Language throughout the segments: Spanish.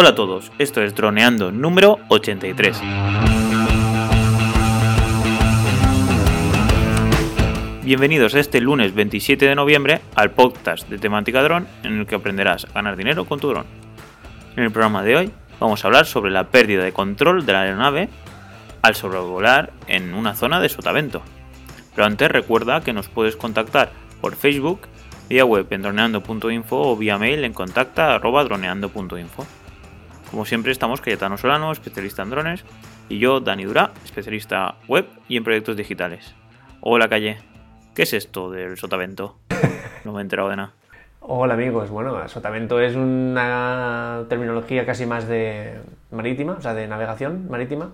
Hola a todos, esto es Droneando número 83. Bienvenidos este lunes 27 de noviembre al podcast de temática dron en el que aprenderás a ganar dinero con tu dron. En el programa de hoy vamos a hablar sobre la pérdida de control de la aeronave al sobrevolar en una zona de sotavento. Pero antes recuerda que nos puedes contactar por Facebook, vía web en droneando.info o vía mail en contacta.droneando.info. Como siempre estamos Cayetano Solano, especialista en drones, y yo, Dani Durá, especialista web y en proyectos digitales. Hola Calle, ¿qué es esto del sotavento? No me he enterado de nada. Hola amigos, bueno, sotavento es una terminología casi más de marítima, o sea, de navegación marítima.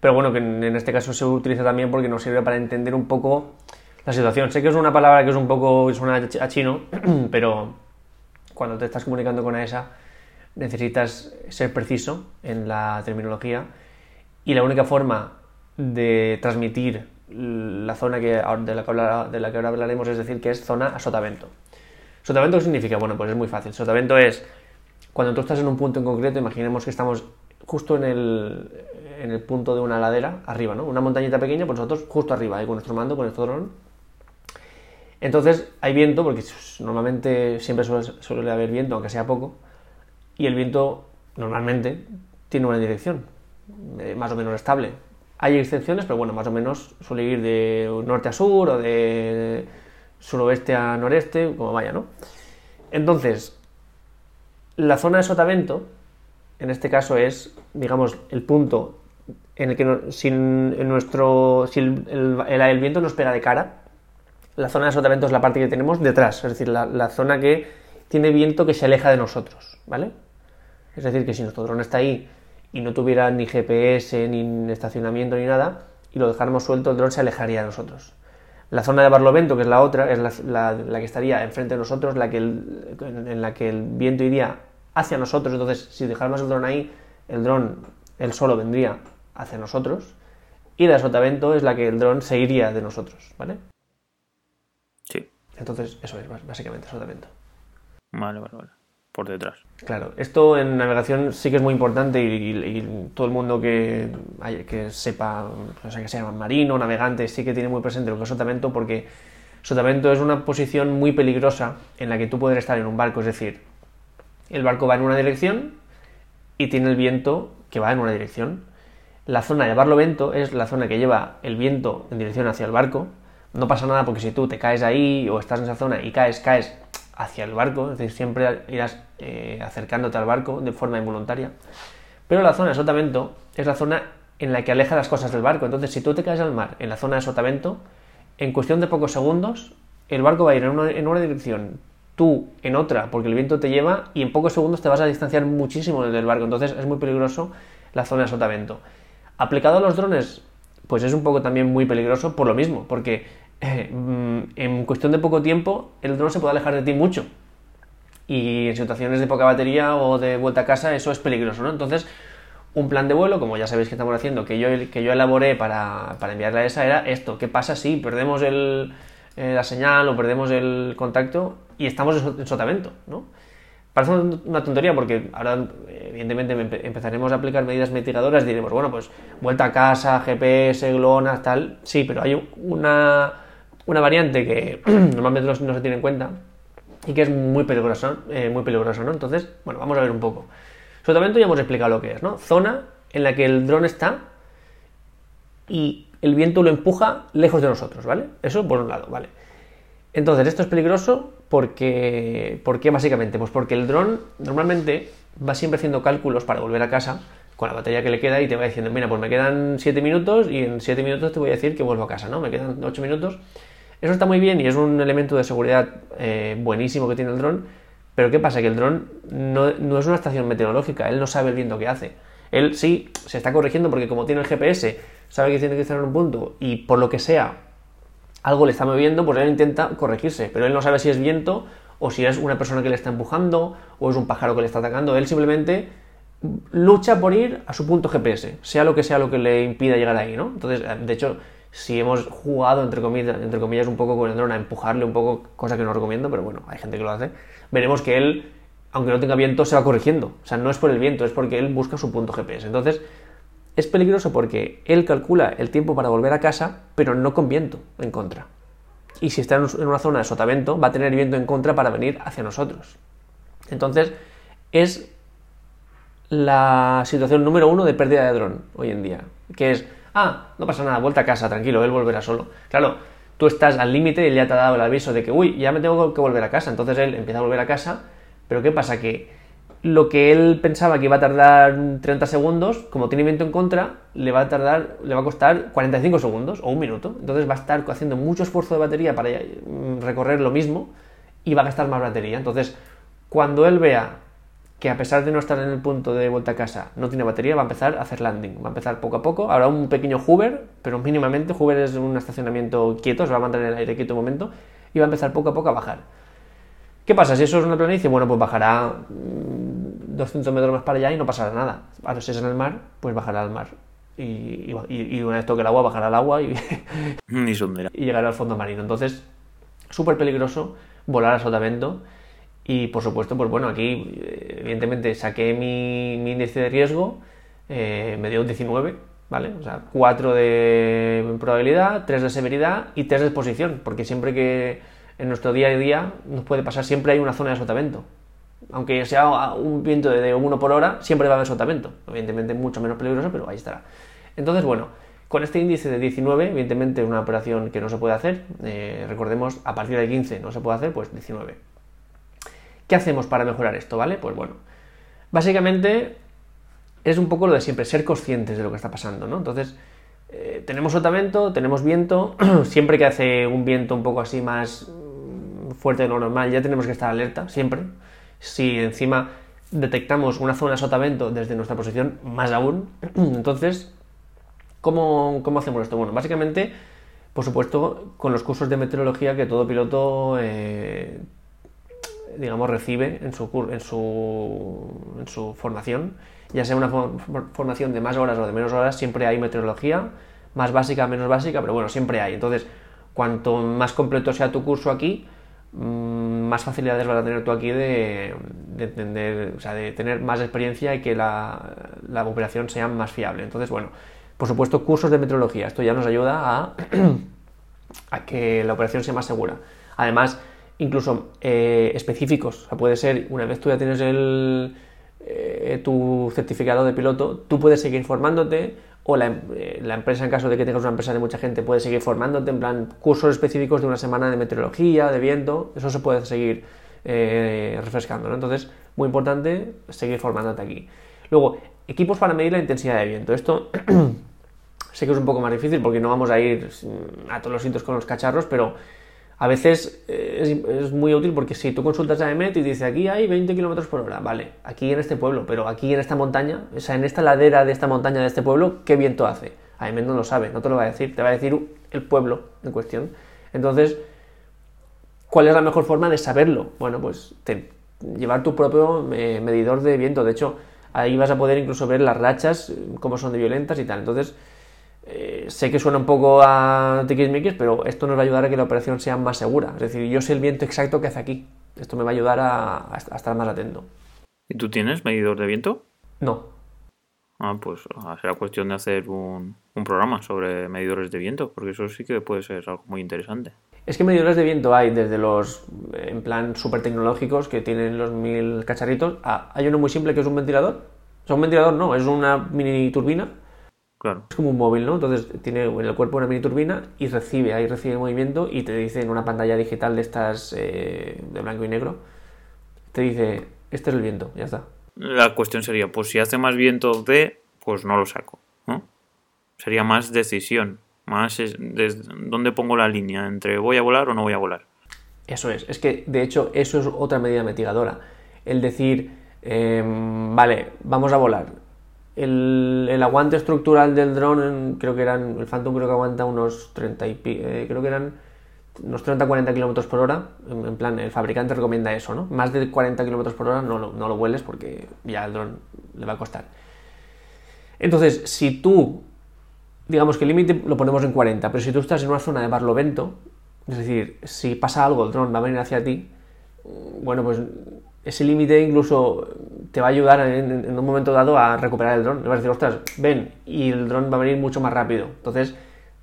Pero bueno, que en este caso se utiliza también porque nos sirve para entender un poco la situación. Sé que es una palabra que es un poco, suena a chino, pero cuando te estás comunicando con ESA necesitas ser preciso en la terminología y la única forma de transmitir la zona que, de, la que de la que ahora hablaremos es decir que es zona a sotavento. ¿Sotavento qué significa? Bueno, pues es muy fácil. Sotavento es cuando tú estás en un punto en concreto, imaginemos que estamos justo en el, en el punto de una ladera, arriba, ¿no? Una montañita pequeña, pues nosotros justo arriba, con nuestro mando, con nuestro dron. Entonces hay viento, porque normalmente siempre suele, haber viento, aunque sea poco, y el viento normalmente tiene una dirección, eh, más o menos estable. Hay excepciones, pero bueno, más o menos suele ir de norte a sur o de suroeste a noreste, como vaya, ¿no? Entonces, la zona de sotavento, en este caso es, digamos, el punto en el que si, en nuestro, si el, viento nos pega de cara, la zona de sotavento es la parte que tenemos detrás, es decir, la, zona que tiene viento que se aleja de nosotros, ¿vale? Es decir, que si nuestro dron está ahí y no tuviera ni GPS, ni estacionamiento, ni nada, y lo dejáramos suelto, el dron se alejaría de nosotros. La zona de barlovento, que es la otra, es la, que estaría enfrente de nosotros, la que en la que el viento iría hacia nosotros. Entonces, si dejáramos el dron ahí, el dron, él solo vendría hacia nosotros y la sotavento es la que el dron se iría de nosotros, ¿vale? Sí. Entonces, eso es básicamente sotavento. Vale, vale, vale. Por detrás. Claro, esto en navegación sí que es muy importante y, todo el mundo que, sepa, o sea, que sea marino, navegante, sí que tiene muy presente lo que es sotavento porque sotavento es una posición muy peligrosa en la que tú puedes estar en un barco, es decir, el barco va en una dirección y tiene el viento que va en una dirección la zona de barlovento es la zona que lleva el viento en dirección hacia el barco. No pasa nada porque si tú te caes ahí o estás en esa zona y caes, caes hacia el barco, es decir, siempre irás eh, acercándote al barco de forma involuntaria. Pero la zona de sotavento es la zona en la que aleja las cosas del barco. Entonces, si tú te caes al mar en la zona de sotavento, en cuestión de pocos segundos, el barco va a ir en una, en una dirección, tú en otra, porque el viento te lleva, y en pocos segundos te vas a distanciar muchísimo del barco. Entonces, es muy peligroso la zona de sotavento. Aplicado a los drones, pues es un poco también muy peligroso por lo mismo, porque en cuestión de poco tiempo el dron se puede alejar de ti mucho. Y en situaciones de poca batería o de vuelta a casa eso es peligroso, ¿no? Entonces, un plan de vuelo, como ya sabéis que estamos haciendo, que yo, que yo elaboré para, para enviarle a esa, era esto. ¿Qué pasa si perdemos el, eh, la señal o perdemos el contacto y estamos en sotavento, ¿no? Parece una tontería porque ahora, evidentemente, empezaremos a aplicar medidas mitigadoras y diremos, bueno, pues vuelta a casa, GPS, GLONASS, tal. Sí, pero hay una, una variante que normalmente no, se tiene en cuenta y que es muy peligrosa, eh, muy peligrosa, ¿no? Entonces, bueno, vamos a ver un poco. Solamente ya hemos explicado lo que es, ¿no? Zona en la que el dron está y el viento lo empuja lejos de nosotros, ¿vale? Eso por un lado, ¿vale? Entonces, esto es peligroso porque, ¿por qué básicamente? Pues porque el dron normalmente va siempre haciendo cálculos para volver a casa con la batería que le queda y te va diciendo, mira, pues me quedan 7 minutos y en 7 minutos te voy a decir que vuelvo a casa, ¿no? Me quedan 8 minutos. Eso está muy bien y es un elemento de seguridad eh, buenísimo que tiene el dron, pero ¿qué pasa? Que el dron no, no, es una estación meteorológica, él no sabe el viento que hace. Él sí se está corrigiendo porque como tiene el GPS, sabe que tiene que estar en un punto y por lo que sea algo le está moviendo, pues él intenta corregirse, pero él no sabe si es viento o si es una persona que le está empujando o es un pájaro que le está atacando. Él simplemente lucha por ir a su punto GPS, sea lo que sea lo que le impida llegar ahí, ¿no? Entonces, de hecho, si hemos jugado, entre comillas, entre un poco con el dron a empujarle un poco, cosa que no recomiendo, pero bueno, hay gente que lo hace, veremos que él aunque no tenga viento, se va corrigiendo. O sea, no es por el viento, es porque él busca su punto GPS. Entonces, es peligroso porque él calcula el tiempo para volver a casa, pero no con viento en contra. Y si está en una zona de sotavento, va a tener viento en contra para venir hacia nosotros. Entonces, es la situación número uno de pérdida de dron hoy en día. Que es, ah, no pasa nada, vuelta a casa, tranquilo, él volverá solo. Claro, tú estás al límite y él ya te ha dado el aviso de que, uy, ya me tengo que volver a casa. Entonces él empieza a volver a casa, pero ¿qué pasa? Que lo que él pensaba que iba a tardar 30 segundos, como tiene viento en contra, le va a tardar, le va a costar 45 segundos o un minuto. Entonces va a estar haciendo mucho esfuerzo de batería para mm, recorrer lo mismo y va a gastar más batería. Entonces, cuando él vea que a pesar de no estar en el punto de vuelta a casa, no tiene batería, va a empezar a hacer landing. Va a empezar poco a poco. Habrá un pequeño hover, pero mínimamente. Hover es un estacionamiento quieto, se va a mantener en el aire quieto un momento. Y va a empezar poco a poco a bajar. ¿Qué pasa? Si eso es una planicie, bueno, pues bajará 200 mm, metros más para allá y no pasará nada. Ahora, si es en el mar, pues bajará al mar. Y, una vez toque el agua, bajará al agua y, y llegará al fondo marino. Entonces, súper peligroso volar a sotavento y por supuesto, pues bueno, aquí evidentemente saqué mi, índice de riesgo, eh, me dio un 19, ¿vale? O sea, 4 de probabilidad, 3 de severidad y 3 de exposición, porque siempre que en nuestro día a día nos puede pasar, siempre hay una zona de sotavento. Aunque sea un viento de 1 por hora, siempre va a haber sotavento. Evidentemente mucho menos peligroso, pero ahí estará. Entonces, bueno, con este índice de 19, evidentemente una operación que no se puede hacer, eh, recordemos, a partir de 15 no se puede hacer, pues 19. ¿Qué hacemos para mejorar esto, vale? Pues bueno, básicamente es un poco lo de siempre, ser conscientes de lo que está pasando, ¿no? Entonces, eh, tenemos sotavento, tenemos viento, siempre que hace un viento un poco así más mm, fuerte de lo normal, ya tenemos que estar alerta, siempre. Si encima detectamos una zona sotavento desde nuestra posición, más aún. Entonces, ¿cómo, ¿cómo, hacemos esto? Bueno, básicamente, por supuesto, con los cursos de meteorología que todo piloto eh, digamos, recibe en su, en su, en su formación, ya sea una formación de más horas o de menos horas, siempre hay meteorología, más básica, menos básica, pero bueno, siempre hay. Entonces, cuanto más completo sea tu curso aquí, mm, más facilidades vas a tener tú aquí de, de entender, o sea, de tener más experiencia y que la, la, operación sea más fiable. Entonces, bueno, por supuesto, cursos de meteorología. Esto ya nos ayuda a, a que la operación sea más segura. Además, incluso eh, específicos. O sea, puede ser, una vez tú ya tienes el, eh, tu certificado de piloto, tú puedes seguir formándote o la, eh, la, empresa, en caso de que tengas una empresa de mucha gente, puede seguir formándote en plan cursos específicos de una semana de meteorología, de viento, eso se puede seguir refrescando. ¿no? Entonces, muy importante seguir formándote aquí. Luego, equipos para medir la intensidad de viento. Esto sé que es un poco más difícil porque no vamos a ir a todos los sitios con los cacharros, pero a veces eh, es, muy útil porque si tú consultas a EMET y dice aquí hay 20 km por hora, vale, aquí en este pueblo, pero aquí en esta montaña, o sea, en esta ladera de esta montaña de este pueblo, ¿qué viento hace? A EMET no lo sabe, no te lo va a decir, te va a decir el pueblo en cuestión. Entonces, ¿cuál es la mejor forma de saberlo? Bueno, pues llevar tu propio eh, medidor de viento. De hecho, ahí vas a poder incluso ver las rachas, cómo son de violentas y tal. Entonces, eh, sé que suena un poco a tiquismiquis, pero esto nos va a ayudar a que la operación sea más segura. Es decir, yo sé el viento exacto que hace aquí. Esto me va a ayudar a, estar más atento. ¿Y tú tienes medidor de viento? No. Ah, pues ah, será cuestión de hacer un, programa sobre medidores de viento, porque eso sí que puede ser algo muy interesante. Es que medidores de viento hay desde los, en plan, súper tecnológicos que tienen los mil cacharritos. hay uno muy simple que es un ventilador. O sea, un ventilador no, es una mini turbina es como un móvil, ¿no? Entonces tiene en el cuerpo una mini turbina y recibe, ahí recibe movimiento y te dice en una pantalla digital de estas eh, de blanco y negro, te dice, este es el viento, ya está. La cuestión sería, pues si hace más viento de, pues no lo saco, ¿no? Sería más decisión, más dónde pongo la línea entre voy a volar o no voy a volar. Eso es, es que de hecho eso es otra medida mitigadora. El decir, em, vale, vamos a volar, el, aguante estructural del dron, creo que eran, el Phantom creo que aguanta unos 30 y eh, creo que eran unos 30-40 km por hora. En, plan, el fabricante recomienda eso, ¿no? Más de 40 km por hora no lo, no lo vueles porque ya el dron le va a costar. Entonces, si tú, digamos que el límite lo ponemos en 40, pero si tú estás en una zona de barlovento, es decir, si pasa algo, el dron va a venir hacia ti, bueno, pues ese límite incluso te va a ayudar en, un momento dado a recuperar el dron. Le vas a decir, ostras, ven, y el dron va a venir mucho más rápido. Entonces,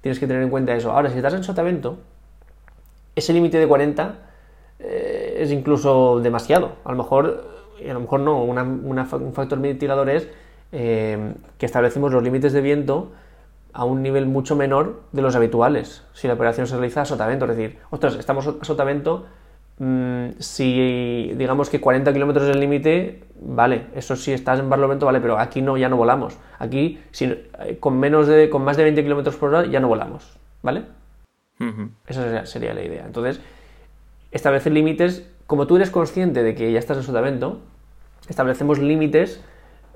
tienes que tener en cuenta eso. Ahora, si estás en sotavento, ese límite de 40 eh, es incluso demasiado. A lo mejor, a lo mejor no, un factor mitigador es eh, que establecemos los límites de viento a un nivel mucho menor de los habituales si la operación se realiza a sotavento. Es decir, ostras, estamos a sotavento, mmm, si digamos que 40 kilómetros es el límite, vale, eso sí estás en barlovento, vale, pero aquí no, ya no volamos. Aquí, si, eh, con, menos de, con más de 20 kilómetros por hora, ya no volamos, ¿vale? Uh -huh. Esa sería, sería, la idea. Entonces, establecer límites, como tú eres consciente de que ya estás en sotavento, establecemos límites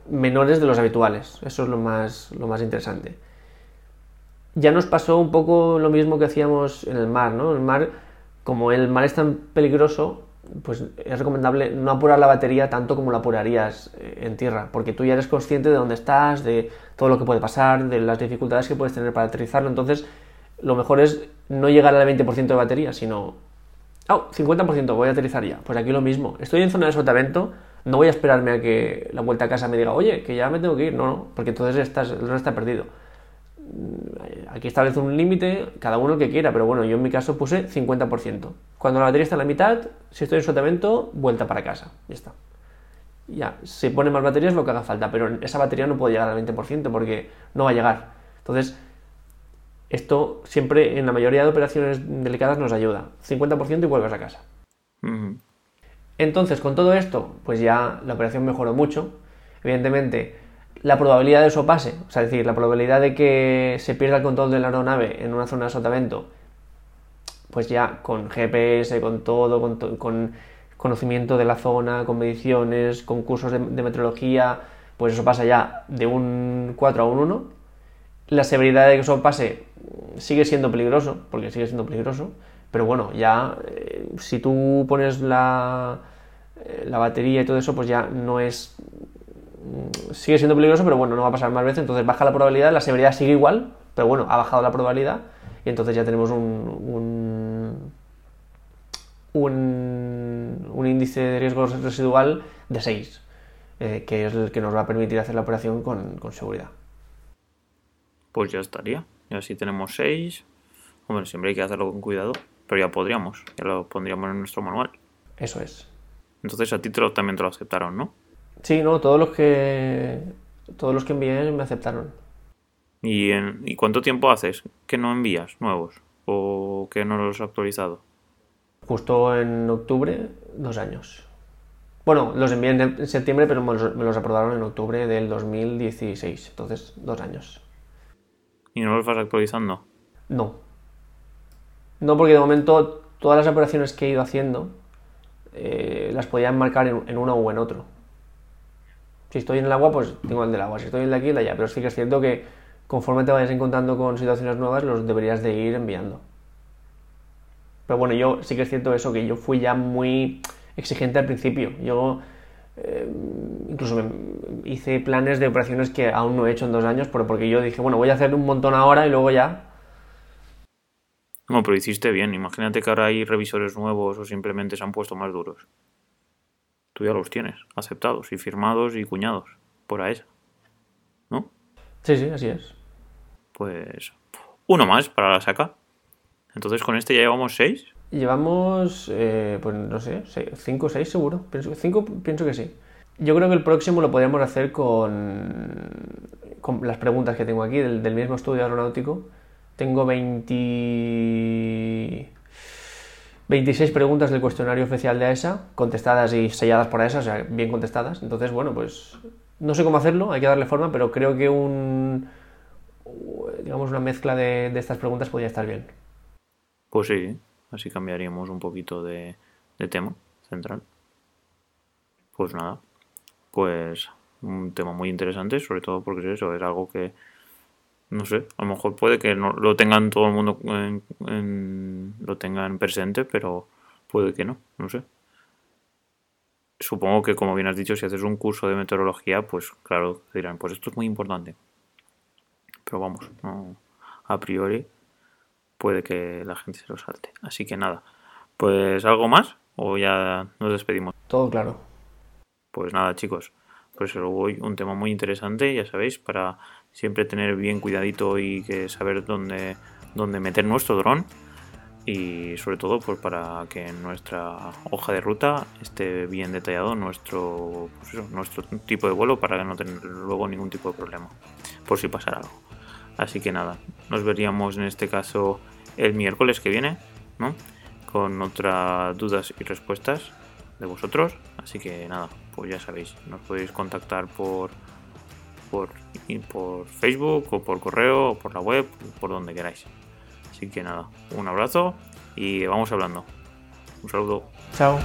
menores de los habituales. Eso es lo más, lo más interesante ya nos pasó un poco lo mismo que hacíamos en el mar, ¿no? El mar, como el mar es tan peligroso, pues es recomendable no apurar la batería tanto como la apurarías eh, en tierra, porque tú ya eres consciente de dónde estás, de todo lo que puede pasar, de las dificultades que puedes tener para aterrizarlo, entonces lo mejor es no llegar al 20% de batería, sino, oh, 50% voy a aterrizar ya. Pues aquí lo mismo, estoy en zona de sotavento, no voy a esperarme a que la vuelta a casa me diga, oye, que ya me tengo que ir, no, no, porque entonces estás, el resto está perdido aquí establece un límite, cada uno que quiera, pero bueno, yo en mi caso puse 50%. Cuando la batería está en la mitad, si estoy en sotavento, vuelta para casa, ya está. Ya, se pone más baterías lo que haga falta, pero esa batería no puede llegar al 20% porque no va a llegar. Entonces, esto siempre en la mayoría de operaciones delicadas nos ayuda. 50% y vuelves a casa. Uh -huh. Entonces, con todo esto, pues ya la operación mejoró mucho. Evidentemente, la probabilidad de eso pase, o sea, es decir, la probabilidad de que se pierda el control de la aeronave en una zona de sotavento, pues ya con GPS, con todo, con, con conocimiento de la zona, con mediciones, con cursos de, de, meteorología, pues eso pasa ya de un 4 a un 1. La severidad de que eso pase sigue siendo peligroso, porque sigue siendo peligroso, pero bueno, ya eh, si tú pones la, eh, la batería y todo eso, pues ya no es sigue siendo peligroso, pero bueno, no va a pasar más veces, entonces baja la probabilidad, la severidad sigue igual, pero bueno, ha bajado la probabilidad y entonces ya tenemos un, un, un, un índice de riesgo residual de 6, eh, que es el que nos va a permitir hacer la operación con, con seguridad. Pues ya estaría, y así tenemos 6, hombre, siempre hay que hacerlo con cuidado, pero ya podríamos, ya lo pondríamos en nuestro manual. Eso es. Entonces a ti te lo, también te lo aceptaron, ¿no? Sí, no, todos los que todos los que envié me aceptaron. ¿Y, en, ¿Y cuánto tiempo haces que no envías nuevos? ¿O que no los has actualizado? Justo en octubre, dos años. Bueno, los envié en septiembre, pero me los, me los aprobaron en octubre del 2016. Entonces, dos años. ¿Y no los vas actualizando? No. No, porque de momento todas las operaciones que he ido haciendo eh, las podían marcar en, en uno o en otro. Si estoy en el agua, pues tengo el del agua. Si estoy en el de aquí, el de allá. Pero sí que es cierto que conforme te vayas encontrando con situaciones nuevas, los deberías de ir enviando. Pero bueno, yo sí que es cierto eso, que yo fui ya muy exigente al principio. Yo eh, incluso me hice planes de operaciones que aún no he hecho en dos años, porque yo dije, bueno, voy a hacer un montón ahora y luego ya. No, pero hiciste bien. Imagínate que ahora hay revisores nuevos o simplemente se han puesto más duros tú ya los tienes, aceptados y firmados y cuñados por AESA. ¿No? Sí, sí, así es. Pues uno más para la saca. Entonces con este ya llevamos seis. Llevamos, eh, pues no sé, seis, cinco o seis seguro. Pienso, cinco pienso que sí. Yo creo que el próximo lo podríamos hacer con, con las preguntas que tengo aquí del, del mismo estudio aeronáutico. Tengo 20... 26 preguntas del cuestionario oficial de AESA, contestadas y selladas por AESA, o sea, bien contestadas. Entonces, bueno, pues no sé cómo hacerlo, hay que darle forma, pero creo que un digamos una mezcla de, estas preguntas podría estar bien. Pues sí, así cambiaríamos un poquito de, de tema central. Pues nada, pues un tema muy interesante, sobre todo porque eso es algo que no sé, a lo mejor puede que no lo tengan todo el mundo en, en, lo tengan presente, pero puede que no, no sé. Supongo que como bien has dicho, si haces un curso de meteorología, pues claro, dirán, pues esto es muy importante. Pero vamos, no, a priori puede que la gente se lo salte. Así que nada, pues algo más o ya nos despedimos. Todo claro. Pues nada, chicos, pues hoy un tema muy interesante, ya sabéis, para siempre tener bien cuidadito y que saber dónde, dónde meter nuestro dron. Y sobre todo pues para que en nuestra hoja de ruta esté bien detallado nuestro pues nuestro tipo de vuelo para no tener luego ningún tipo de problema por si pasara algo. Así que nada nos veríamos en este caso el miércoles que viene ¿no? con otras dudas y respuestas de vosotros. Así que nada pues ya sabéis nos podéis contactar por por, Facebook o por correo o por la web por donde queráis Así que nada, un abrazo y vamos hablando. Un saludo. Chao.